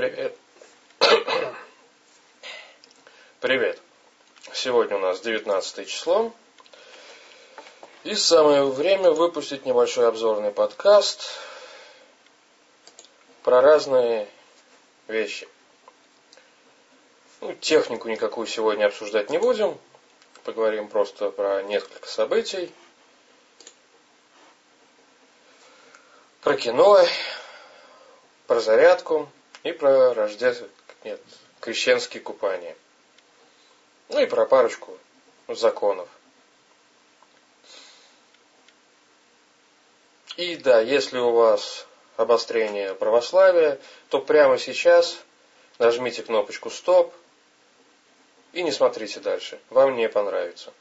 Привет. Привет. Сегодня у нас 19 число. И самое время выпустить небольшой обзорный подкаст про разные вещи. Ну, технику никакую сегодня обсуждать не будем. Поговорим просто про несколько событий. Про кино, про зарядку и про рождественские, нет, крещенские купания. Ну и про парочку законов. И да, если у вас обострение православия, то прямо сейчас нажмите кнопочку «Стоп» и не смотрите дальше. Вам не понравится.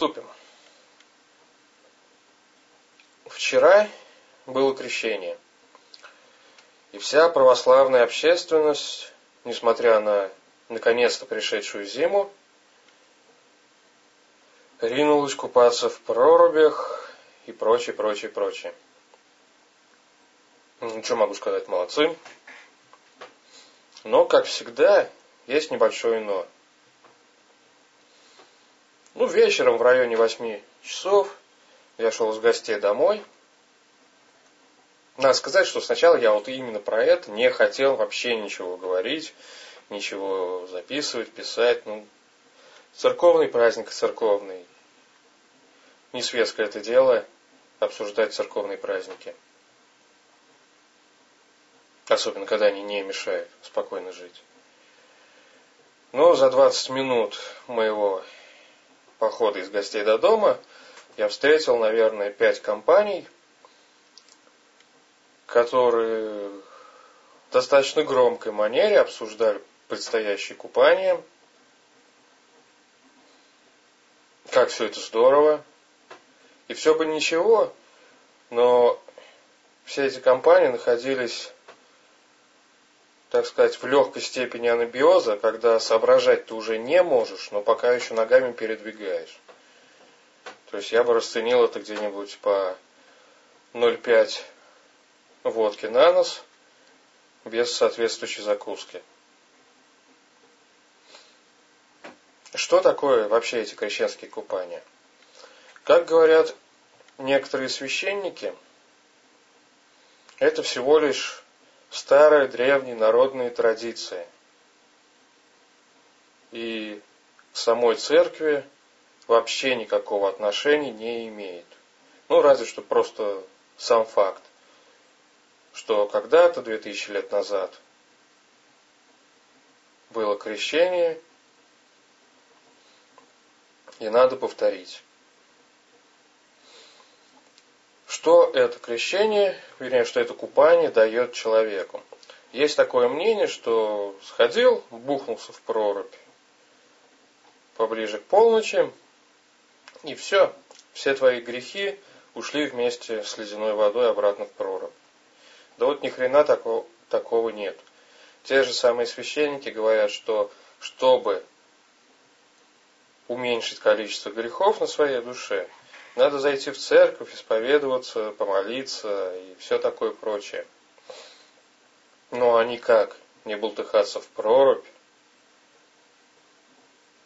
Приступим. Вчера было крещение. И вся православная общественность, несмотря на наконец-то пришедшую зиму, ринулась купаться в прорубях и прочее, прочее, прочее. Ну, что могу сказать, молодцы. Но, как всегда, есть небольшое но. Ну, вечером в районе 8 часов я шел с гостей домой. Надо сказать, что сначала я вот именно про это не хотел вообще ничего говорить, ничего записывать, писать. Ну, церковный праздник церковный. Не светское это дело обсуждать церковные праздники. Особенно, когда они не мешают спокойно жить. Но за 20 минут моего похода из гостей до дома я встретил, наверное, пять компаний, которые в достаточно громкой манере обсуждали предстоящее купание. Как все это здорово. И все бы ничего, но все эти компании находились, так сказать, в легкой степени анабиоза, когда соображать ты уже не можешь, но пока еще ногами передвигаешь. То есть я бы расценил это где-нибудь по 0,5 водки на нос без соответствующей закуски. Что такое вообще эти крещенские купания? Как говорят некоторые священники, это всего лишь старая древняя народная традиция. И к самой церкви вообще никакого отношения не имеет. Ну, разве что просто сам факт, что когда-то, 2000 лет назад, было крещение, и надо повторить. Что это крещение, вернее, что это купание дает человеку? Есть такое мнение, что сходил, бухнулся в прорубь поближе к полночи, и все, все твои грехи ушли вместе с ледяной водой обратно в прорубь. Да вот ни хрена такого, такого нет. Те же самые священники говорят, что чтобы уменьшить количество грехов на своей душе, надо зайти в церковь, исповедоваться, помолиться и все такое прочее. Но они как? Не бултыхаться в прорубь?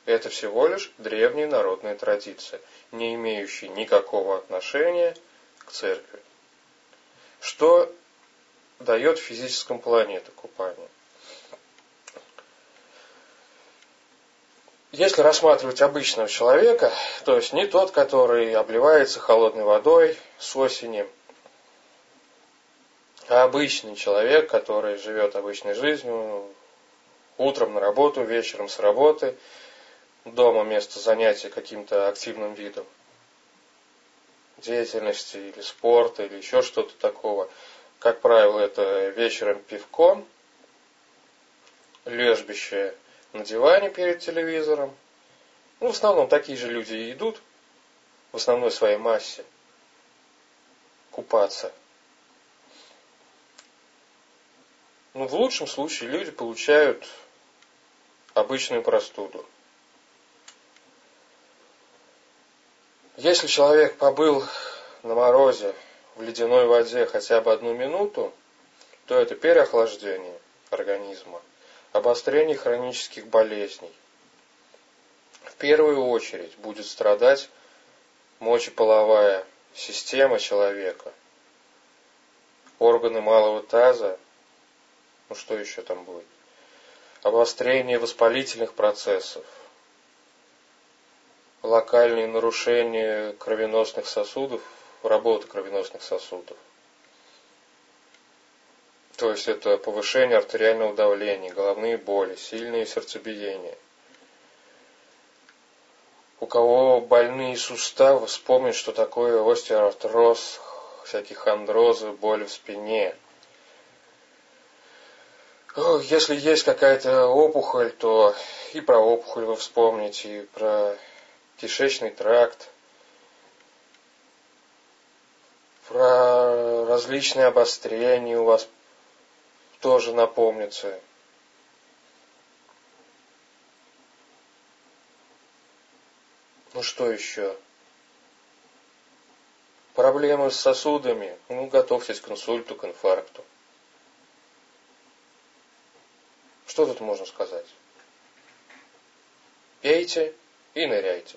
Это всего лишь древняя народная традиция, не имеющая никакого отношения к церкви. Что дает в физическом плане это купание? Если рассматривать обычного человека, то есть не тот, который обливается холодной водой с осени, а обычный человек, который живет обычной жизнью, утром на работу, вечером с работы, дома место занятия каким-то активным видом деятельности или спорта или еще что-то такого. Как правило, это вечером пивко, лежбище на диване перед телевизором. Ну, в основном такие же люди и идут, в основной своей массе, купаться. Ну, в лучшем случае люди получают обычную простуду. Если человек побыл на морозе в ледяной воде хотя бы одну минуту, то это переохлаждение организма, обострение хронических болезней. В первую очередь будет страдать мочеполовая система человека, органы малого таза, ну что еще там будет, обострение воспалительных процессов, локальные нарушения кровеносных сосудов, работы кровеносных сосудов. То есть это повышение артериального давления, головные боли, сильные сердцебиения. У кого больные суставы, вспомнить, что такое остеоартроз, всякие хондрозы, боли в спине. Если есть какая-то опухоль, то и про опухоль вы вспомните, и про кишечный тракт, про различные обострения у вас тоже напомнится. Ну что еще? Проблемы с сосудами. Ну, готовьтесь к инсульту, к инфаркту. Что тут можно сказать? Пейте и ныряйте.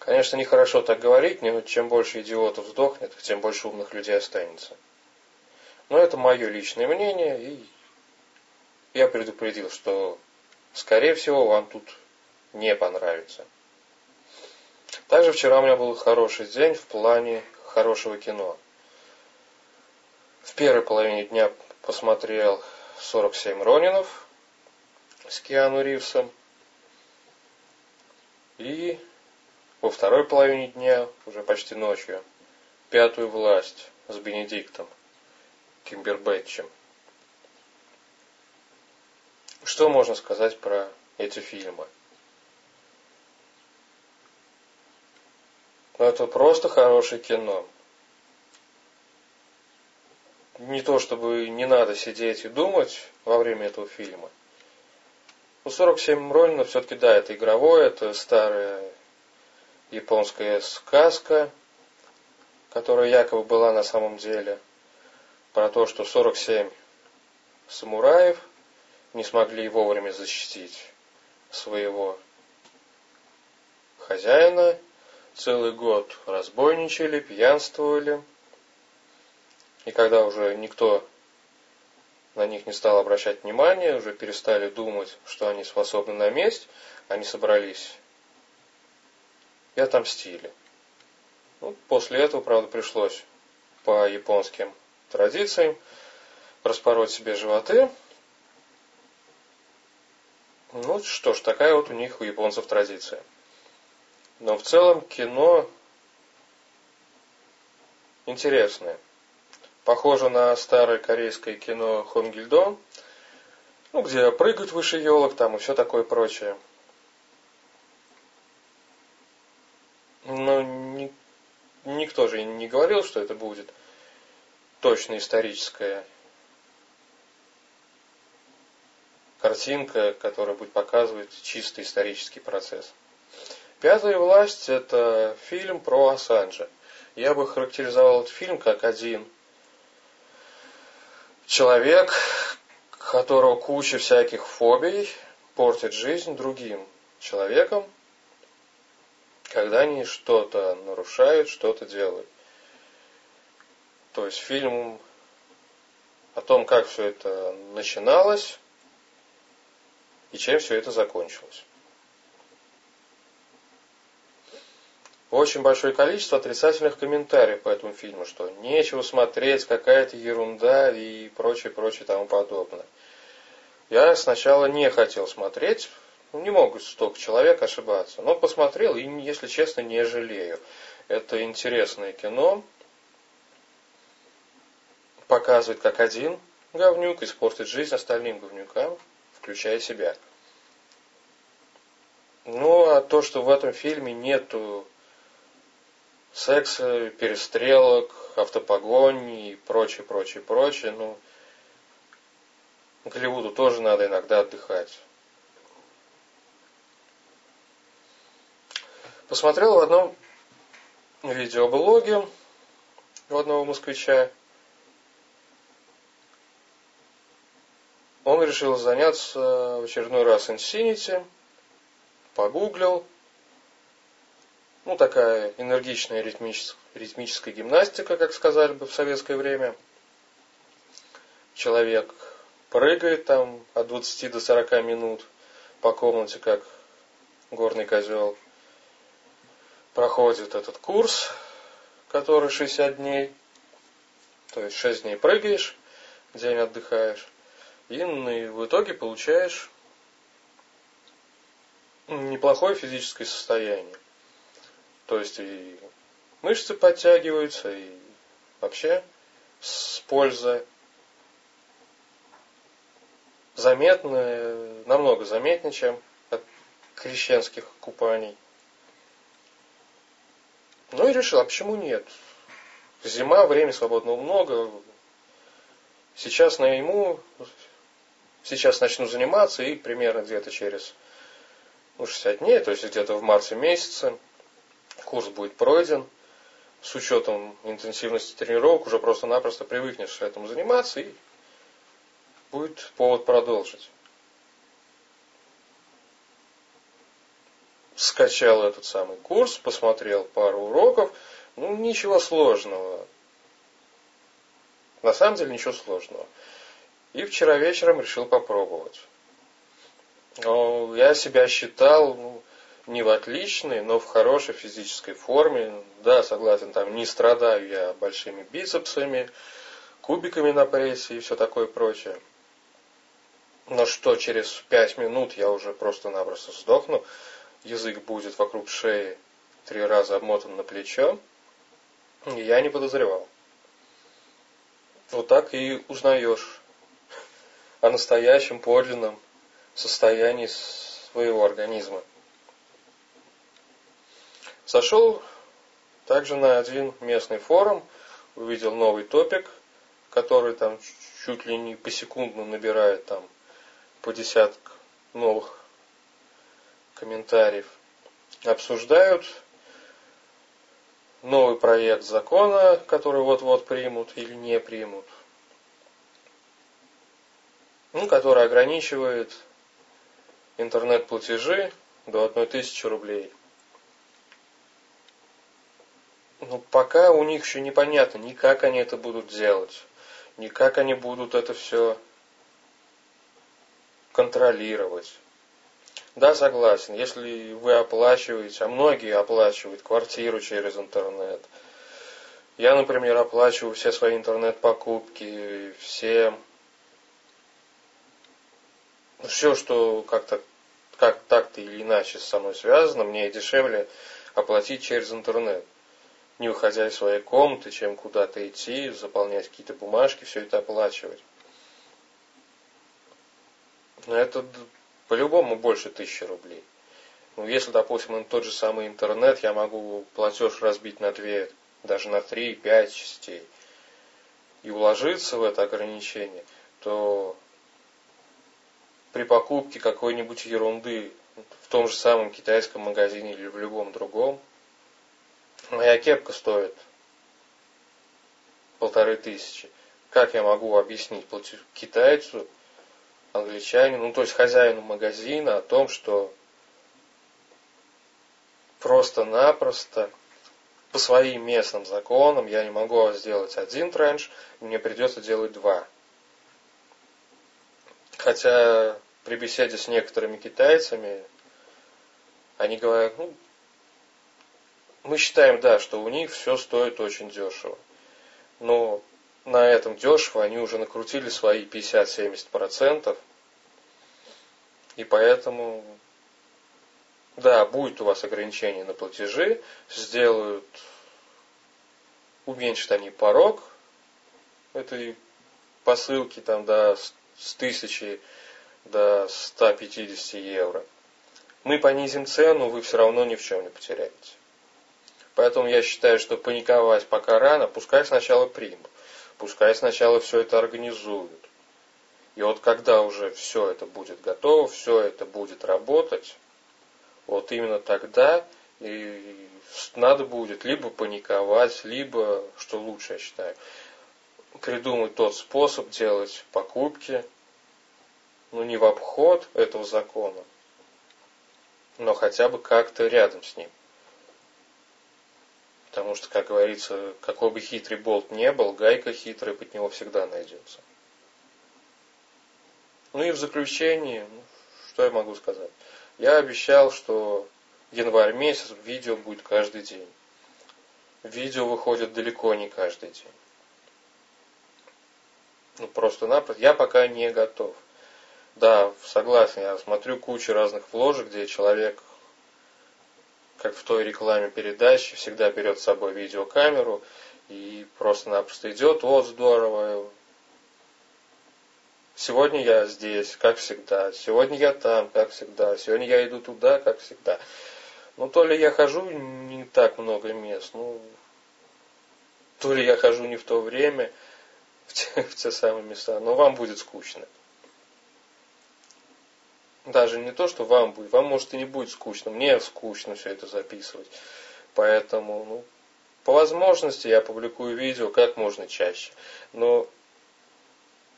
Конечно, нехорошо так говорить, но чем больше идиотов сдохнет, тем больше умных людей останется. Но это мое личное мнение, и я предупредил, что, скорее всего, вам тут не понравится. Также вчера у меня был хороший день в плане хорошего кино. В первой половине дня посмотрел 47 Ронинов с Киану Ривзом. И во второй половине дня, уже почти ночью, пятую власть с Бенедиктом Кимбербэтчем. Что можно сказать про эти фильмы? Ну, это просто хорошее кино. Не то, чтобы не надо сидеть и думать во время этого фильма. Ну, 47 Ронина все-таки, да, это игровое, это старая японская сказка, которая якобы была на самом деле, про то, что 47 самураев не смогли вовремя защитить своего хозяина, целый год разбойничали, пьянствовали, и когда уже никто на них не стал обращать внимания, уже перестали думать, что они способны на месть, они собрались и отомстили. Ну, после этого, правда, пришлось по японским традициям распороть себе животы. Ну что ж, такая вот у них у японцев традиция. Но в целом кино интересное. Похоже на старое корейское кино Хонгильдо, ну, где прыгают выше елок там и все такое прочее. Но ни, никто же не говорил, что это будет точно историческая картинка, которая будет показывать чисто исторический процесс. Пятая власть – это фильм про Ассанжа. Я бы характеризовал этот фильм как один человек, которого куча всяких фобий портит жизнь другим человеком, когда они что-то нарушают, что-то делают. То есть фильм о том, как все это начиналось и чем все это закончилось. Очень большое количество отрицательных комментариев по этому фильму, что нечего смотреть, какая-то ерунда и прочее, прочее тому подобное. Я сначала не хотел смотреть, не могут столько человек ошибаться. Но посмотрел и, если честно, не жалею. Это интересное кино. Показывает, как один говнюк испортит жизнь остальным говнюкам, включая себя. Ну, а то, что в этом фильме нету секса, перестрелок, автопогони и прочее, прочее, прочее, ну, Голливуду тоже надо иногда отдыхать. Посмотрел в одном видеоблоге у одного москвича. Он решил заняться в очередной раз Infinity, погуглил. Ну, такая энергичная ритмическая, ритмическая гимнастика, как сказали бы в советское время. Человек прыгает там от 20 до 40 минут по комнате, как горный козел. Проходит этот курс, который 60 дней. То есть 6 дней прыгаешь, день отдыхаешь. И в итоге получаешь неплохое физическое состояние. То есть и мышцы подтягиваются, и вообще с пользой заметно, намного заметнее, чем от крещенских купаний. Ну и решил, а почему нет? Зима, время свободного много. Сейчас найму, сейчас начну заниматься и примерно где-то через ну, 60 дней, то есть где-то в марте месяце курс будет пройден. С учетом интенсивности тренировок уже просто-напросто привыкнешь этому заниматься и будет повод продолжить. Скачал этот самый курс, посмотрел пару уроков. Ну, ничего сложного. На самом деле ничего сложного. И вчера вечером решил попробовать. Я себя считал ну, не в отличной, но в хорошей физической форме. Да, согласен, там не страдаю я большими бицепсами, кубиками на прессе и все такое прочее. Но что через пять минут я уже просто-напросто сдохну, язык будет вокруг шеи три раза обмотан на плечо, я не подозревал. Вот так и узнаешь о настоящем, подлинном состоянии своего организма. Сошел также на один местный форум, увидел новый топик, который там чуть ли не посекундно набирает там по десяток новых комментариев. Обсуждают новый проект закона, который вот-вот примут или не примут, ну, который ограничивает интернет-платежи до 1000 рублей. Ну, пока у них еще непонятно, ни как они это будут делать, ни как они будут это все контролировать. Да, согласен, если вы оплачиваете, а многие оплачивают квартиру через интернет. Я, например, оплачиваю все свои интернет-покупки, все все, что как-то как так-то или иначе со мной связано, мне дешевле оплатить через интернет. Не выходя из своей комнаты, чем куда-то идти, заполнять какие-то бумажки, все это оплачивать. Это по-любому больше тысячи рублей. Ну, если, допустим, тот же самый интернет, я могу платеж разбить на две, даже на три, пять частей, и уложиться в это ограничение, то при покупке какой-нибудь ерунды в том же самом китайском магазине или в любом другом, моя кепка стоит полторы тысячи. Как я могу объяснить китайцу, англичанину, ну то есть хозяину магазина о том, что просто-напросто по своим местным законам я не могу сделать один транш, мне придется делать два. Хотя при беседе с некоторыми китайцами они говорят, ну, мы считаем, да, что у них все стоит очень дешево. Но на этом дешево они уже накрутили свои 50-70%. И поэтому, да, будет у вас ограничение на платежи, сделают, уменьшат они порог этой посылки там до с тысячи до 150 евро. Мы понизим цену, вы все равно ни в чем не потеряете. Поэтому я считаю, что паниковать пока рано, пускай сначала примут, пускай сначала все это организуют. И вот когда уже все это будет готово, все это будет работать, вот именно тогда и надо будет либо паниковать, либо, что лучше, я считаю, придумать тот способ делать покупки, ну не в обход этого закона, но хотя бы как-то рядом с ним. Потому что, как говорится, какой бы хитрый болт не был, гайка хитрая под него всегда найдется. Ну и в заключение, ну, что я могу сказать? Я обещал, что январь месяц видео будет каждый день. Видео выходит далеко не каждый день. Ну, просто-напросто. Я пока не готов. Да, согласен, я смотрю кучу разных вложек, где человек, как в той рекламе передачи, всегда берет с собой видеокамеру и просто-напросто идет, вот здорово, Сегодня я здесь, как всегда. Сегодня я там, как всегда. Сегодня я иду туда, как всегда. Ну, то ли я хожу не так много мест, ну, то ли я хожу не в то время, в те, в те самые места, но вам будет скучно. Даже не то, что вам будет, вам может и не будет скучно, мне скучно все это записывать. Поэтому, ну, по возможности я публикую видео как можно чаще. Но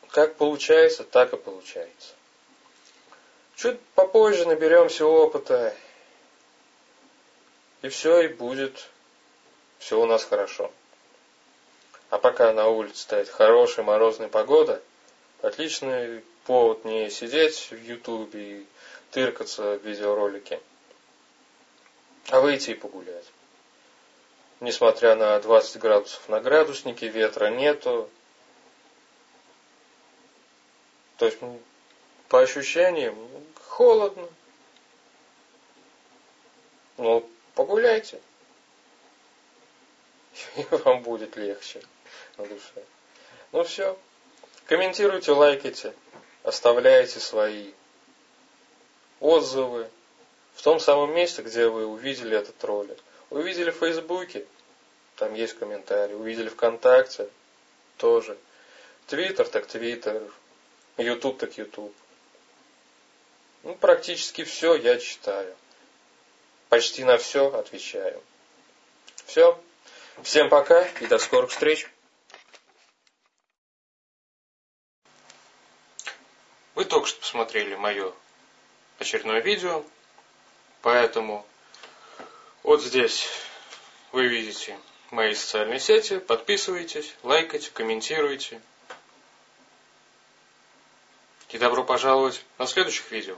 как получается, так и получается. Чуть попозже наберемся опыта, и все, и будет все у нас хорошо. А пока на улице стоит хорошая морозная погода, отличный повод не сидеть в Ютубе и тыркаться в видеоролике, а выйти и погулять. Несмотря на 20 градусов на градуснике, ветра нету, то есть, по ощущениям, холодно. Ну, погуляйте. И вам будет легче душе. Ну все. Комментируйте, лайкайте, оставляйте свои отзывы в том самом месте, где вы увидели этот ролик. Увидели в Фейсбуке, там есть комментарии. Увидели ВКонтакте, тоже. Твиттер, так Твиттер. YouTube так YouTube. Ну, практически все я читаю. Почти на все отвечаю. Все. Всем пока и до скорых встреч. Вы только что посмотрели мое очередное видео, поэтому вот здесь вы видите мои социальные сети, подписывайтесь, лайкайте, комментируйте. И добро пожаловать на следующих видео.